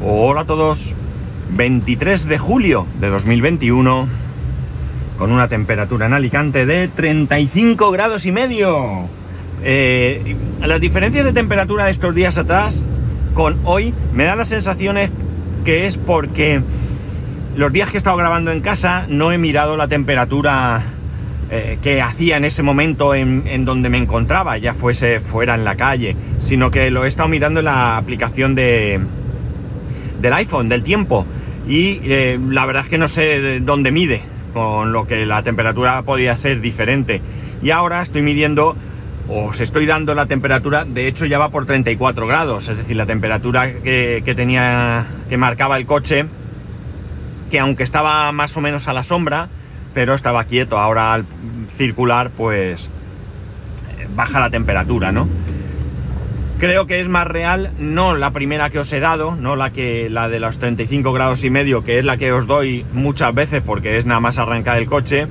Hola a todos. 23 de julio de 2021 con una temperatura en Alicante de 35 grados y medio. Eh, las diferencias de temperatura de estos días atrás con hoy me da las sensaciones que es porque los días que he estado grabando en casa no he mirado la temperatura eh, que hacía en ese momento en, donde me encontraba, ya fuese fuera en la calle, sino que lo he estado mirando en la aplicación de, del iPhone, del tiempo. Y eh, la verdad es que no sé dónde mide, con lo que la temperatura podía ser diferente. Y ahora estoy midiendo, os estoy dando la temperatura, de hecho ya va por 34 grados, es decir, la temperatura que, que tenía, que marcaba el coche, que aunque estaba más o menos a la sombra, pero estaba quieto, ahora al circular pues baja la temperatura, ¿no? Creo que es más real, no la primera que os he dado, no la que la de los 35 grados y medio, que es la que os doy muchas veces porque es nada más arrancar el coche.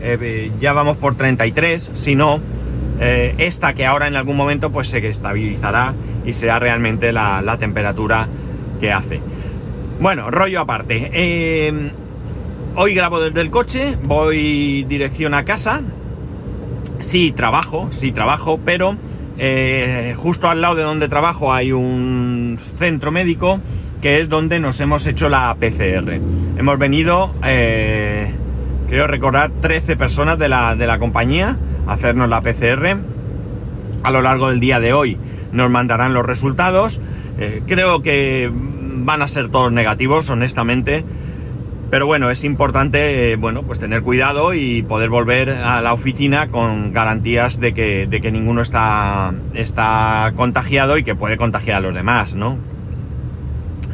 Eh, ya vamos por 33, si no, eh, esta que ahora en algún momento pues se estabilizará y será realmente la, temperatura que hace. Bueno, rollo aparte. Eh, hoy grabo desde el coche, voy dirección a casa. Sí, trabajo, sí, trabajo, pero eh, justo al lado de donde trabajo hay un centro médico que es donde nos hemos hecho la PCR. Hemos venido, eh, creo recordar, 13 personas de la, de la compañía a hacernos la PCR. A lo largo del día de hoy nos mandarán los resultados. Eh, creo que van a ser todos negativos, honestamente. Pero bueno, es importante, eh, bueno, pues tener cuidado y poder volver a la oficina con garantías de que, de que ninguno está, está contagiado y que puede contagiar a los demás, ¿no?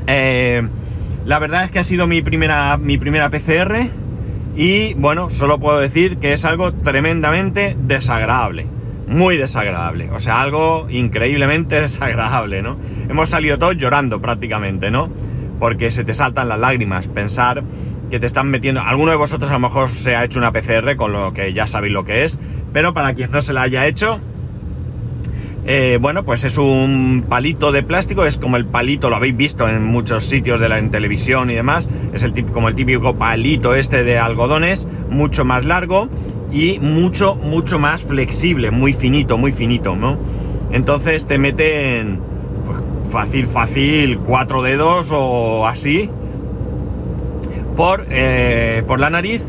Eh, la verdad es que ha sido mi primera, mi primera PCR y bueno, solo puedo decir que es algo tremendamente desagradable. Muy desagradable, o sea, algo increíblemente desagradable, ¿no? Hemos salido todos llorando prácticamente, ¿no? Porque se te saltan las lágrimas. Pensar que te están metiendo. Alguno de vosotros a lo mejor se ha hecho una PCR, con lo que ya sabéis lo que es, pero para quien no se la haya hecho, eh, bueno, pues es un palito de plástico, es como el palito, lo habéis visto en muchos sitios de la en televisión y demás, es el como el típico palito este de algodones, mucho más largo y mucho, mucho más flexible, muy finito, muy finito, ¿no? Entonces te meten fácil, fácil, cuatro dedos o así por, eh, por la nariz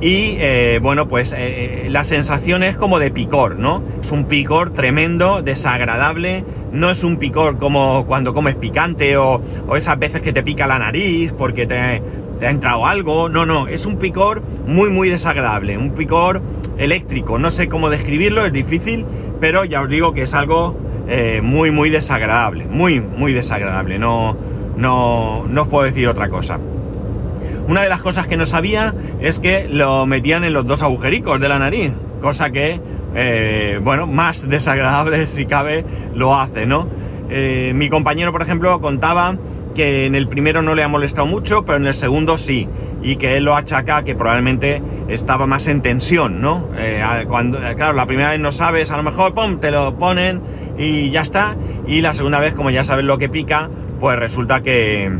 y eh, bueno, pues eh, la sensación es como de picor, ¿no? Es un picor tremendo, desagradable, no es un picor como cuando comes picante o, o esas veces que te pica la nariz porque te, te, ha entrado algo, no, no, es un picor muy, muy desagradable, un picor eléctrico, no sé cómo describirlo, es difícil, pero ya os digo que es algo eh, muy, muy desagradable, muy, muy desagradable, no, no, no os puedo decir otra cosa. Una de las cosas que no sabía es que lo metían en los dos agujericos de la nariz, cosa que, eh, bueno, más desagradable si cabe lo hace, ¿no? Eh, mi compañero, por ejemplo, contaba que en el primero no le ha molestado mucho, pero en el segundo sí, y que él lo achaca que probablemente estaba más en tensión, ¿no? cuando, claro, la primera vez no sabes, a lo mejor, ¡pum!, te lo ponen y ya está. Y la segunda vez, como ya sabes lo que pica, pues resulta que,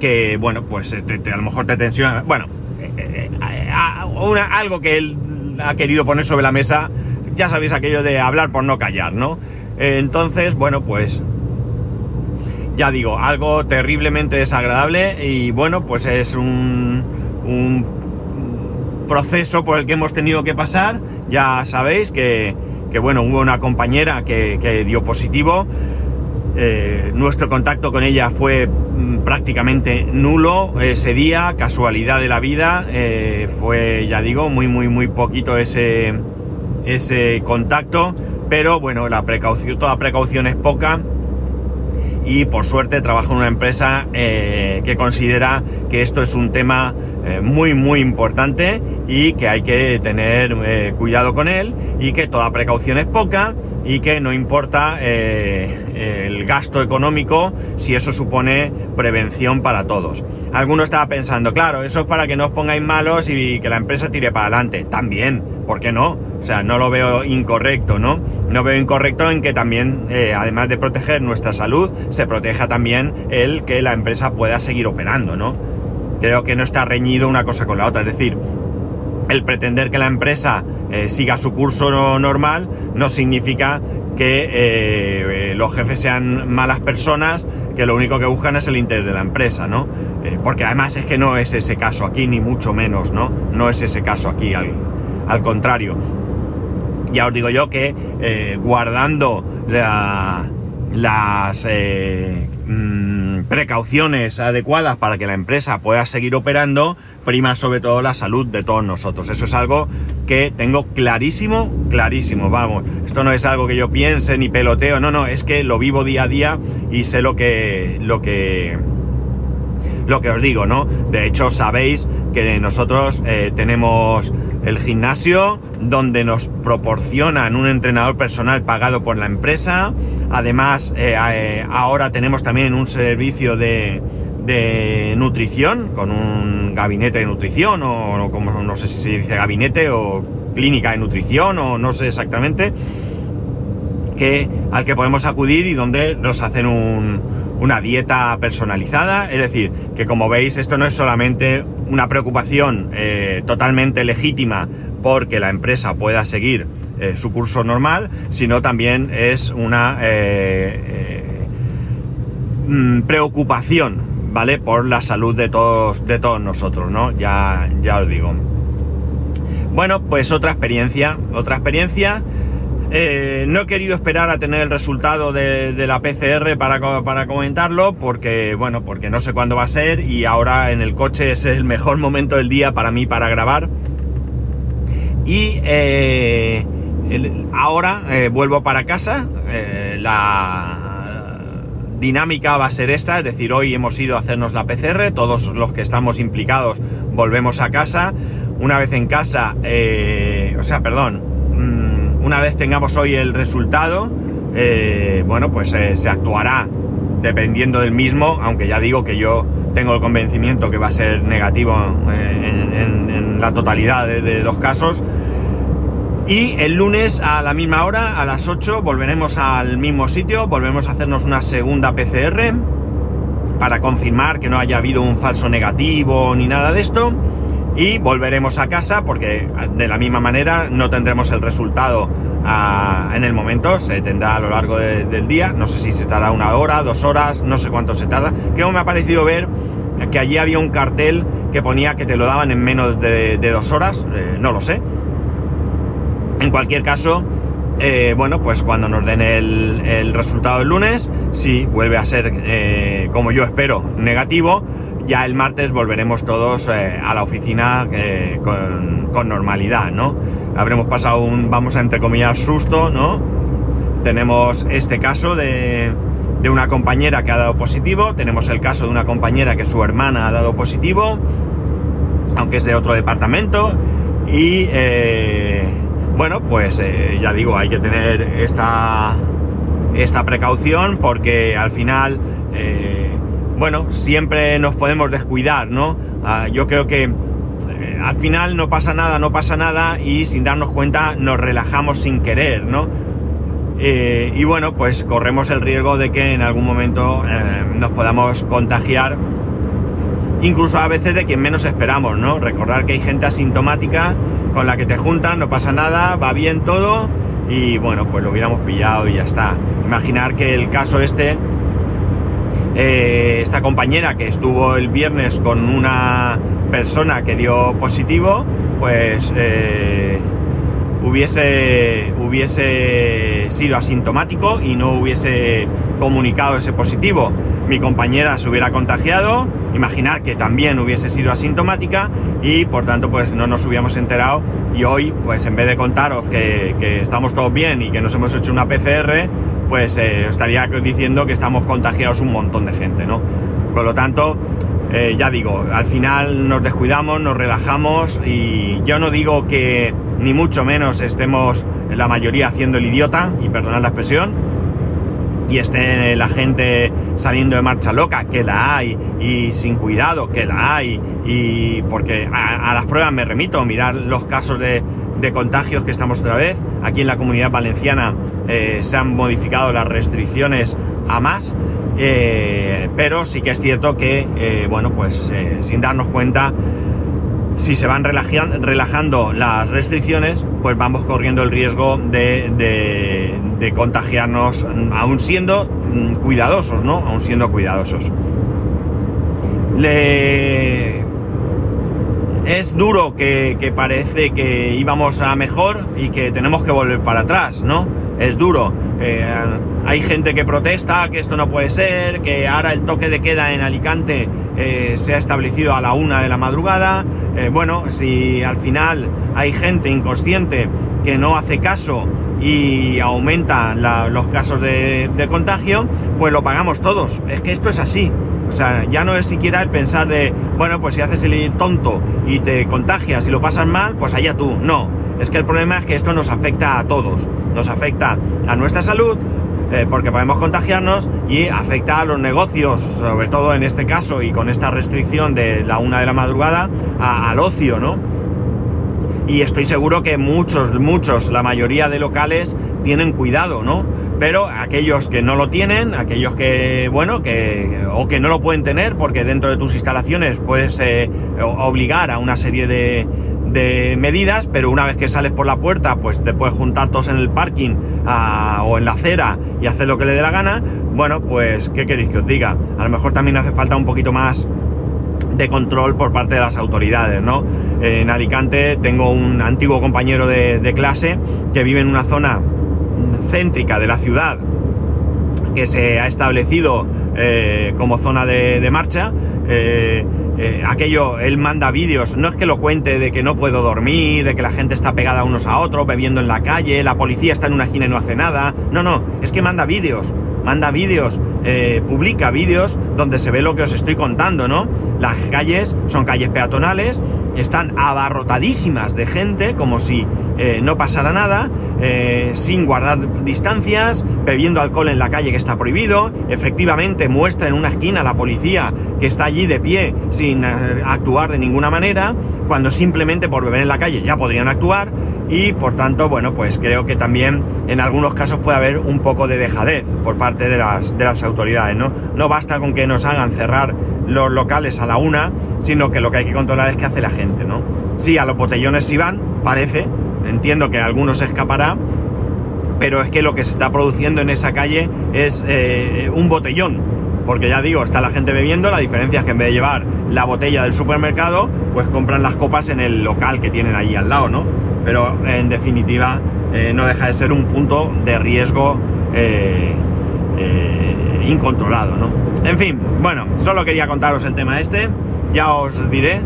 que bueno, pues eh, a lo mejor te tensiona. Bueno, eh, eh, algo que él ha querido poner sobre la mesa, ya sabéis aquello de hablar por no callar, ¿no? entonces, bueno, pues ya digo, algo terriblemente desagradable y bueno, pues es un, un proceso por el que hemos tenido que pasar. Ya sabéis que, que bueno, hubo una compañera que, dio positivo. Eh, nuestro contacto con ella fue mm, prácticamente nulo ese día, casualidad de la vida. Eh, fue, ya digo, muy, muy, muy poquito ese, ese contacto. Pero bueno, la precaución, toda precaución es poca y por suerte trabajo en una empresa eh, que considera que esto es un tema eh, muy muy importante y que hay que tener eh, cuidado con él y que toda precaución es poca y que no importa el gasto económico si eso supone prevención para todos. Alguno estaba pensando, claro, eso es para que no os pongáis malos y que la empresa tire para adelante. También, ¿por qué no? O sea, no lo veo incorrecto, ¿no? No veo incorrecto en que también, eh, además de proteger nuestra salud, se proteja también el que la empresa pueda seguir operando, ¿no? Creo que no está reñido una cosa con la otra, es decir, el pretender que la empresa eh, siga su curso normal no significa que eh, los jefes sean malas personas que lo único que buscan es el interés de la empresa, ¿no? Eh, porque además es que no es ese caso aquí, ni mucho menos, ¿no? No es ese caso aquí, al, al contrario. Ya os digo yo que eh, guardando las eh, precauciones adecuadas para que la empresa pueda seguir operando, prima sobre todo la salud de todos nosotros. Eso es algo que tengo clarísimo, clarísimo, vamos. Esto no es algo que yo piense ni peloteo, no, no, es que lo vivo día a día y sé lo que, lo que, lo que os digo, ¿no? De hecho, sabéis que nosotros eh, tenemos el gimnasio donde nos proporcionan un entrenador personal pagado por la empresa. Además, eh, eh, ahora tenemos también un servicio de, de nutrición con un gabinete de nutrición o, como no sé si se dice gabinete o clínica de nutrición o no sé exactamente al que podemos acudir y donde nos hacen una dieta personalizada. Es decir, que como veis esto no es solamente una preocupación eh, totalmente legítima porque la empresa pueda seguir eh, su curso normal, sino también es una eh, mm, preocupación, ¿vale? Por la salud de todos, de todos nosotros, ¿no? Ya, ya os digo. Bueno, pues otra experiencia, otra experiencia eh, no he querido esperar a tener el resultado de, la PCR para, comentarlo, porque, bueno, porque no sé cuándo va a ser y ahora en el coche es el mejor momento del día para mí para grabar. Y eh, ahora eh, vuelvo para casa. la dinámica va a ser esta, es decir, hoy hemos ido a hacernos la PCR, todos los que estamos implicados volvemos a casa. Una vez en casa, o sea, perdón, una vez tengamos hoy el resultado, eh, bueno, pues eh, se actuará dependiendo del mismo, aunque ya digo que yo tengo el convencimiento que va a ser negativo eh, en, la totalidad de, los casos. Y el lunes a la misma hora, a las 8, volveremos al mismo sitio, volvemos a hacernos una segunda PCR para confirmar que no haya habido un falso negativo ni nada de esto y volveremos a casa porque de la misma manera no tendremos el resultado ah, en el momento, se tendrá a lo largo del día, no sé si se tarda una hora, dos horas, no sé cuánto se tarda. Que me ha parecido ver que allí había un cartel que ponía que te lo daban en menos de, dos horas, eh, no lo sé. En cualquier caso, eh, bueno, pues cuando nos den el, resultado el lunes, si vuelve a ser, eh, como yo espero, negativo, ya el martes volveremos todos eh, a la oficina eh, con, normalidad, ¿no? Habremos pasado un, vamos a entre comillas, susto, ¿no? Tenemos este caso de, de una compañera que ha dado positivo, tenemos el caso de una compañera que su hermana ha dado positivo, aunque es de otro departamento, y eh, bueno, pues ya digo, hay que tener esta, esta precaución porque al final bueno, siempre nos podemos descuidar, ¿no? Ah, yo creo que eh, al final no pasa nada, no pasa nada y sin darnos cuenta nos relajamos sin querer, ¿no? Eh, y bueno, pues corremos el riesgo de que en algún momento eh, nos podamos contagiar, incluso a veces de quien menos esperamos, ¿no? Recordar que hay gente asintomática con la que te juntan, no pasa nada, va bien todo y bueno, pues lo hubiéramos pillado y ya está. Imaginar que el caso este eh, esta compañera que estuvo el viernes con una persona que dio positivo, pues eh, hubiese, hubiese sido asintomático y no hubiese comunicado ese positivo. Mi compañera se hubiera contagiado, imaginar que también hubiese sido asintomática y por tanto pues no nos hubiéramos enterado y hoy pues en vez de contaros que, que estamos todos bien y que nos hemos hecho una PCR, pues eh, estaría diciendo que estamos contagiados un montón de gente, ¿no? Por lo tanto, eh, ya digo, al final nos descuidamos, nos relajamos y yo no digo que ni mucho menos estemos la mayoría haciendo el idiota, y perdonad la expresión, y esté la gente saliendo de marcha loca, que la hay, y sin cuidado, que la hay, y porque a, las pruebas me remito, mirar los casos de, de contagios que estamos otra vez. Aquí en la comunidad valenciana eh, se han modificado las restricciones a más. Eh, pero sí que es cierto que, eh, bueno, pues sin darnos cuenta, si se van relajando las restricciones, pues vamos corriendo el riesgo de, de contagiarnos, aún siendo mm, cuidadosos, ¿no? Aún siendo cuidadosos. Le es duro que, parece que íbamos a mejor y que tenemos que volver para atrás, ¿no? Es duro. Eh, hay gente que protesta que esto no puede ser, que ahora el toque de queda en Alicante eh, se ha establecido a la una de la madrugada. Eh, bueno, si al final hay gente inconsciente que no hace caso y aumenta los casos de, de contagio, pues lo pagamos todos. Es que esto es así. O sea, ya no es siquiera el pensar de, bueno, pues si haces el tonto y te contagias y lo pasas mal, pues allá tú. No, es que el problema es que esto nos afecta a todos. Nos afecta a nuestra salud, eh, porque podemos contagiarnos y afecta a los negocios, sobre todo en este caso y con esta restricción de la una de la madrugada, al ocio, ¿no? Y estoy seguro que muchos, muchos, la mayoría de locales tienen cuidado, ¿no? Pero aquellos que no lo tienen, aquellos que, bueno, que, o que no lo pueden tener porque dentro de tus instalaciones puedes eh, obligar a una serie de, de, medidas, pero una vez que sales por la puerta, pues te puedes juntar todos en el parking o en la acera y hacer lo que le dé la gana, bueno, pues, ¿qué queréis que os diga? A lo mejor también hace falta un poquito más de control por parte de las autoridades, ¿no? En Alicante tengo un antiguo compañero de clase que vive en una zona céntrica de la ciudad que se ha establecido eh, como zona de, marcha. Eh, eh, aquello, él manda vídeos, no es que lo cuente de que no puedo dormir, de que la gente está pegada unos a otros, bebiendo en la calle, la policía está en una esquina y no hace nada. No, no, es que manda vídeos, manda vídeos, publica vídeos donde se ve lo que os estoy contando, ¿no? Las calles son calles peatonales, están abarrotadísimas de gente, como si eh, no pasara nada, eh, sin guardar distancias, bebiendo alcohol en la calle que está prohibido, efectivamente muestra en una esquina la policía que está allí de pie sin eh, actuar de ninguna manera, cuando simplemente por beber en la calle ya podrían actuar y por tanto, bueno, pues creo que también en algunos casos puede haber un poco de dejadez por parte de las, de las autoridades, ¿no? No basta con que nos hagan cerrar los locales a la una, sino que lo que hay que controlar es qué hace la gente, ¿no? Sí, a los botellones sí van, parece, entiendo que algunos escapará, pero es que lo que se está produciendo en esa calle es eh, un botellón. Porque ya digo, está la gente bebiendo, la diferencia es que en vez de llevar la botella del supermercado, pues compran las copas en el local que tienen allí al lado, ¿no? Pero en definitiva eh, no deja de ser un punto de riesgo eh, incontrolado, ¿no? En fin, bueno, solo quería contaros el tema este, ya os diré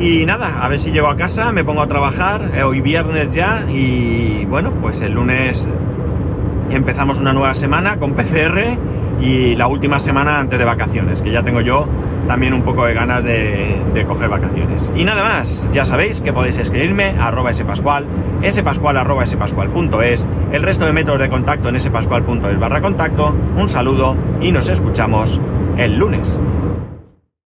y nada, a ver si llego a casa, me pongo a trabajar, eh, hoy viernes ya, y bueno, pues el lunes empezamos una nueva semana con PCR y la última semana antes de vacaciones, que ya tengo yo también un poco de ganas de, coger vacaciones. Y nada más, ya sabéis que podéis escribirme a arroba spascual, spascual arroba spascual.es, el resto de métodos de contacto en spascual.es barra contacto, un saludo y nos escuchamos el lunes.